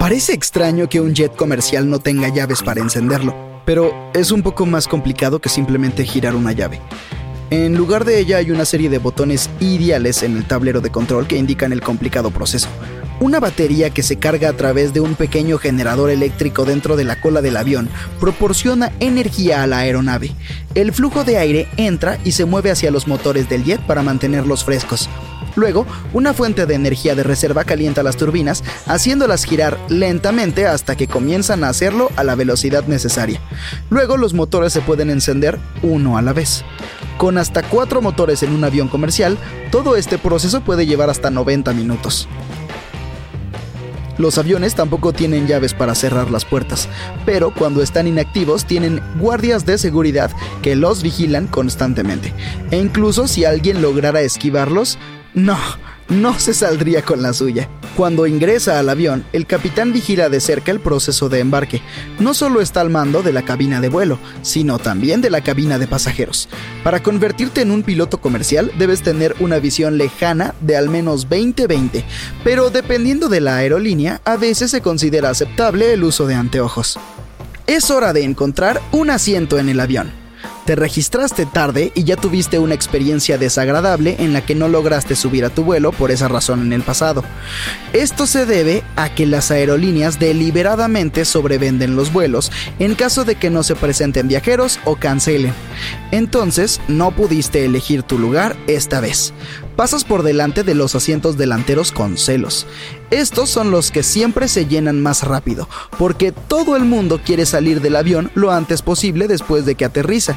Parece extraño que un jet comercial no tenga llaves para encenderlo, pero es un poco más complicado que simplemente girar una llave. En lugar de ella hay una serie de botones ideales en el tablero de control que indican el complicado proceso. Una batería que se carga a través de un pequeño generador eléctrico dentro de la cola del avión proporciona energía a la aeronave. El flujo de aire entra y se mueve hacia los motores del jet para mantenerlos frescos. Luego, una fuente de energía de reserva calienta las turbinas, haciéndolas girar lentamente hasta que comienzan a hacerlo a la velocidad necesaria. Luego, los motores se pueden encender uno a la vez. Con hasta cuatro motores en un avión comercial, todo este proceso puede llevar hasta 90 minutos. Los aviones tampoco tienen llaves para cerrar las puertas, pero cuando están inactivos tienen guardias de seguridad que los vigilan constantemente. E incluso si alguien lograra esquivarlos, no, no se saldría con la suya. Cuando ingresa al avión, el capitán vigila de cerca el proceso de embarque. No solo está al mando de la cabina de vuelo, sino también de la cabina de pasajeros. Para convertirte en un piloto comercial debes tener una visión lejana de al menos 20-20, pero dependiendo de la aerolínea, a veces se considera aceptable el uso de anteojos. Es hora de encontrar un asiento en el avión. Te registraste tarde y ya tuviste una experiencia desagradable en la que no lograste subir a tu vuelo por esa razón en el pasado. Esto se debe a que las aerolíneas deliberadamente sobrevenden los vuelos en caso de que no se presenten viajeros o cancelen. Entonces, no pudiste elegir tu lugar esta vez. Pasas por delante de los asientos delanteros con celos. Estos son los que siempre se llenan más rápido, porque todo el mundo quiere salir del avión lo antes posible después de que aterriza.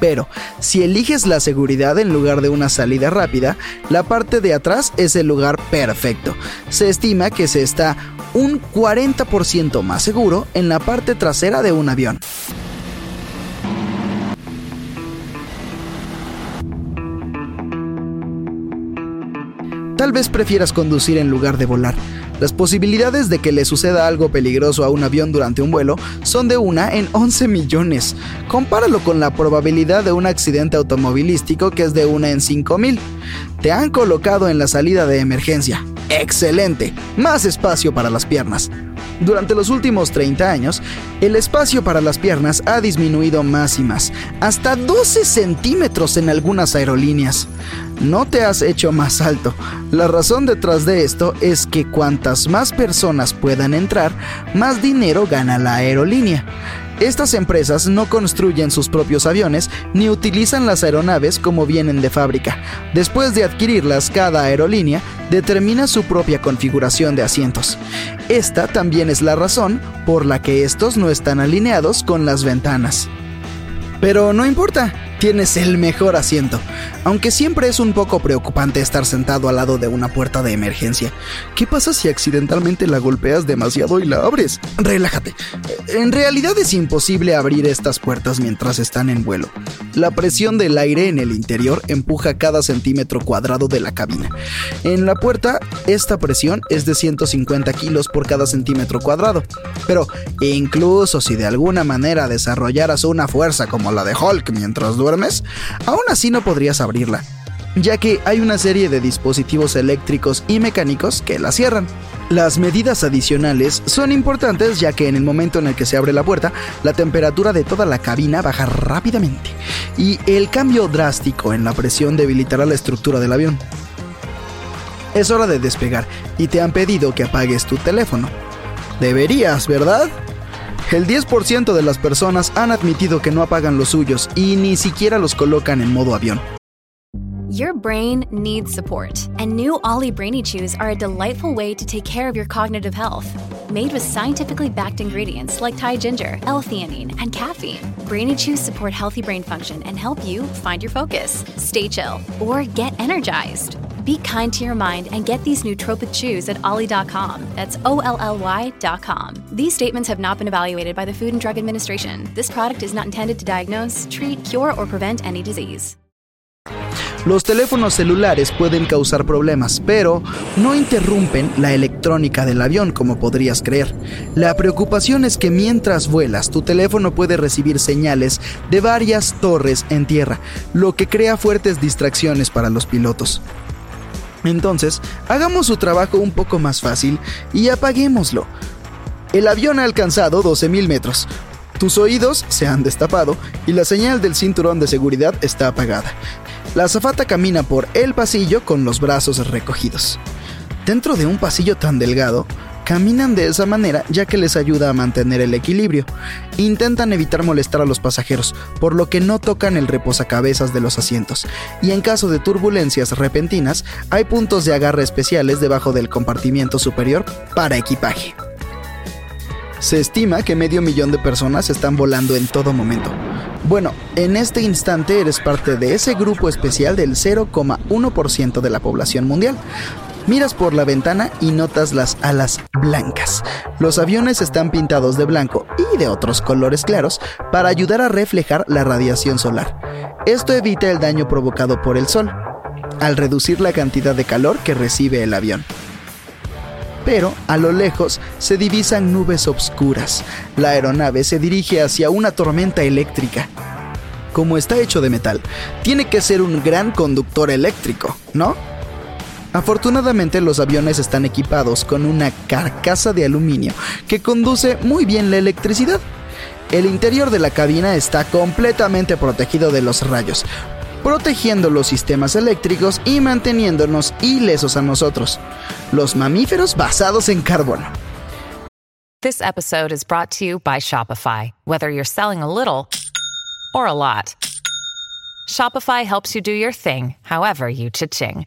Pero, si eliges la seguridad en lugar de una salida rápida, la parte de atrás es el lugar perfecto. Se estima que se está un 40% más seguro en la parte trasera de un avión. Tal vez prefieras conducir en lugar de volar. Las posibilidades de que le suceda algo peligroso a un avión durante un vuelo son de una en 11 millones. Compáralo con la probabilidad de un accidente automovilístico que es de una en 5 mil. Te han colocado en la salida de emergencia. ¡Excelente! Más espacio para las piernas. Durante los últimos 30 años, el espacio para las piernas ha disminuido más y más, hasta 12 centímetros en algunas aerolíneas. No te has hecho más alto. La razón detrás de esto es que cuantas más personas puedan entrar, más dinero gana la aerolínea. Estas empresas no construyen sus propios aviones ni utilizan las aeronaves como vienen de fábrica. Después de adquirirlas, cada aerolínea determina su propia configuración de asientos. Esta también es la razón por la que estos no están alineados con las ventanas. Pero no importa, tienes el mejor asiento, aunque siempre es un poco preocupante estar sentado al lado de una puerta de emergencia. ¿Qué pasa si accidentalmente la golpeas demasiado y la abres? Relájate. En realidad es imposible abrir estas puertas mientras están en vuelo. La presión del aire en el interior empuja cada centímetro cuadrado de la cabina. En la puerta, esta presión es de 150 kilos por cada centímetro cuadrado. Pero incluso si de alguna manera desarrollaras una fuerza como la de Hulk mientras duermes, aún así no podrías abrirla, ya que hay una serie de dispositivos eléctricos y mecánicos que la cierran. Las medidas adicionales son importantes ya que en el momento en el que se abre la puerta, la temperatura de toda la cabina baja rápidamente y el cambio drástico en la presión debilitará la estructura del avión. Es hora de despegar y te han pedido que apagues tu teléfono. Deberías, ¿verdad? El 10% de las personas han admitido que no apagan los suyos y ni siquiera los colocan en modo avión. Your brain needs support, and new Ollie Brainy Chews are a delightful way to take care of your cognitive health. Made with scientifically backed ingredients like Thai ginger, L-theanine, and caffeine, Brainy Chews support healthy brain function and help you find your focus, stay chill, or get energized. Be kind to your mind and get these nootropic chews at ollie.com. That's O-L-L-Y.com. These statements have not been evaluated by the Food and Drug Administration. This product is not intended to diagnose, treat, cure, or prevent any disease. Los teléfonos celulares pueden causar problemas, pero no interrumpen la electrónica del avión como podrías creer. La preocupación es que mientras vuelas, tu teléfono puede recibir señales de varias torres en tierra, lo que crea fuertes distracciones para los pilotos. Entonces, hagamos su trabajo un poco más fácil y apaguémoslo. El avión ha alcanzado 12.000 metros. Tus oídos se han destapado y la señal del cinturón de seguridad está apagada. La azafata camina por el pasillo con los brazos recogidos. Dentro de un pasillo tan delgado, caminan de esa manera ya que les ayuda a mantener el equilibrio. Intentan evitar molestar a los pasajeros, por lo que no tocan el reposacabezas de los asientos. Y en caso de turbulencias repentinas, hay puntos de agarre especiales debajo del compartimiento superior para equipaje. Se estima que medio millón de personas están volando en todo momento. Bueno, en este instante eres parte de ese grupo especial del 0,1% de la población mundial. Miras por la ventana y notas las alas blancas. Los aviones están pintados de blanco y de otros colores claros para ayudar a reflejar la radiación solar. Esto evita el daño provocado por el sol, al reducir la cantidad de calor que recibe el avión pero a lo lejos se divisan nubes obscuras. La aeronave se dirige hacia una tormenta eléctrica. Como está hecho de metal, tiene que ser un gran conductor eléctrico, ¿no? Afortunadamente los aviones están equipados con una carcasa de aluminio que conduce muy bien la electricidad. El interior de la cabina está completamente protegido de los rayos, protegiendo los sistemas eléctricos y manteniéndonos ilesos a nosotros, los mamíferos basados en carbono. This episode is brought to you by Shopify. Whether you're selling a little or a lot, Shopify helps you do your thing, however you cha-ching.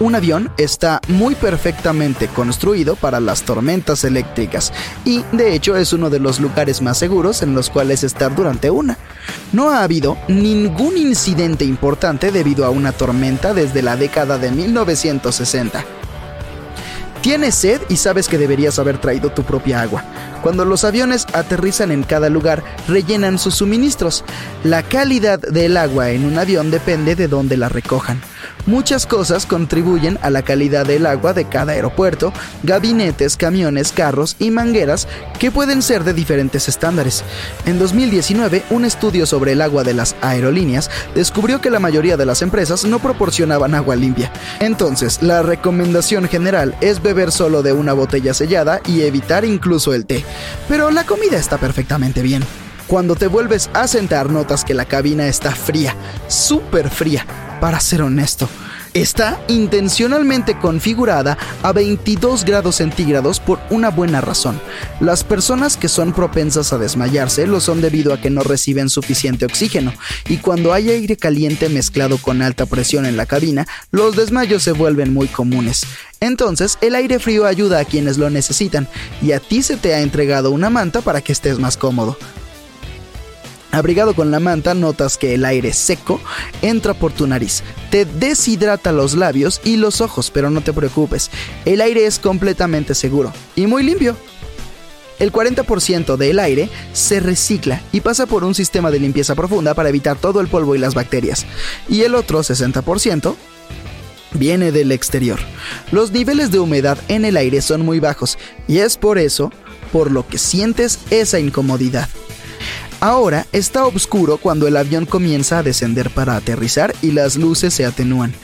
Un avión está muy perfectamente construido para las tormentas eléctricas y de hecho es uno de los lugares más seguros en los cuales estar durante una. No ha habido ningún incidente importante debido a una tormenta desde la década de 1960. Tienes sed y sabes que deberías haber traído tu propia agua. Cuando los aviones aterrizan en cada lugar, rellenan sus suministros. La calidad del agua en un avión depende de dónde la recojan. Muchas cosas contribuyen a la calidad del agua de cada aeropuerto, gabinetes, camiones, carros y mangueras que pueden ser de diferentes estándares. En 2019, un estudio sobre el agua de las aerolíneas descubrió que la mayoría de las empresas no proporcionaban agua limpia. Entonces, la recomendación general es beber solo de una botella sellada y evitar incluso el té. Pero la comida está perfectamente bien. Cuando te vuelves a sentar notas que la cabina está fría, súper fría, para ser honesto. Está intencionalmente configurada a 22 grados centígrados por una buena razón. Las personas que son propensas a desmayarse lo son debido a que no reciben suficiente oxígeno, y cuando hay aire caliente mezclado con alta presión en la cabina, los desmayos se vuelven muy comunes. Entonces, el aire frío ayuda a quienes lo necesitan, y a ti se te ha entregado una manta para que estés más cómodo. Abrigado con la manta, notas que el aire seco entra por tu nariz. Te deshidrata los labios y los ojos, pero no te preocupes. El aire es completamente seguro y muy limpio. El 40% del aire se recicla y pasa por un sistema de limpieza profunda para evitar todo el polvo y las bacterias. Y el otro 60% viene del exterior. Los niveles de humedad en el aire son muy bajos y es por eso por lo que sientes esa incomodidad. Ahora está oscuro cuando el avión comienza a descender para aterrizar y las luces se atenúan.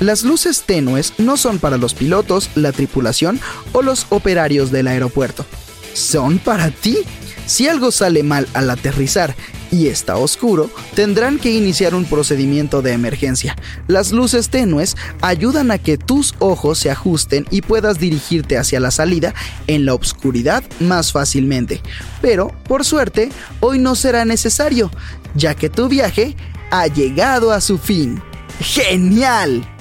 Las luces tenues no son para los pilotos, la tripulación o los operarios del aeropuerto. Son para ti. Si algo sale mal al aterrizar y está oscuro, tendrán que iniciar un procedimiento de emergencia. Las luces tenues ayudan a que tus ojos se ajusten y puedas dirigirte hacia la salida en la oscuridad más fácilmente. Pero, por suerte, hoy no será necesario, ya que tu viaje ha llegado a su fin. ¡Genial!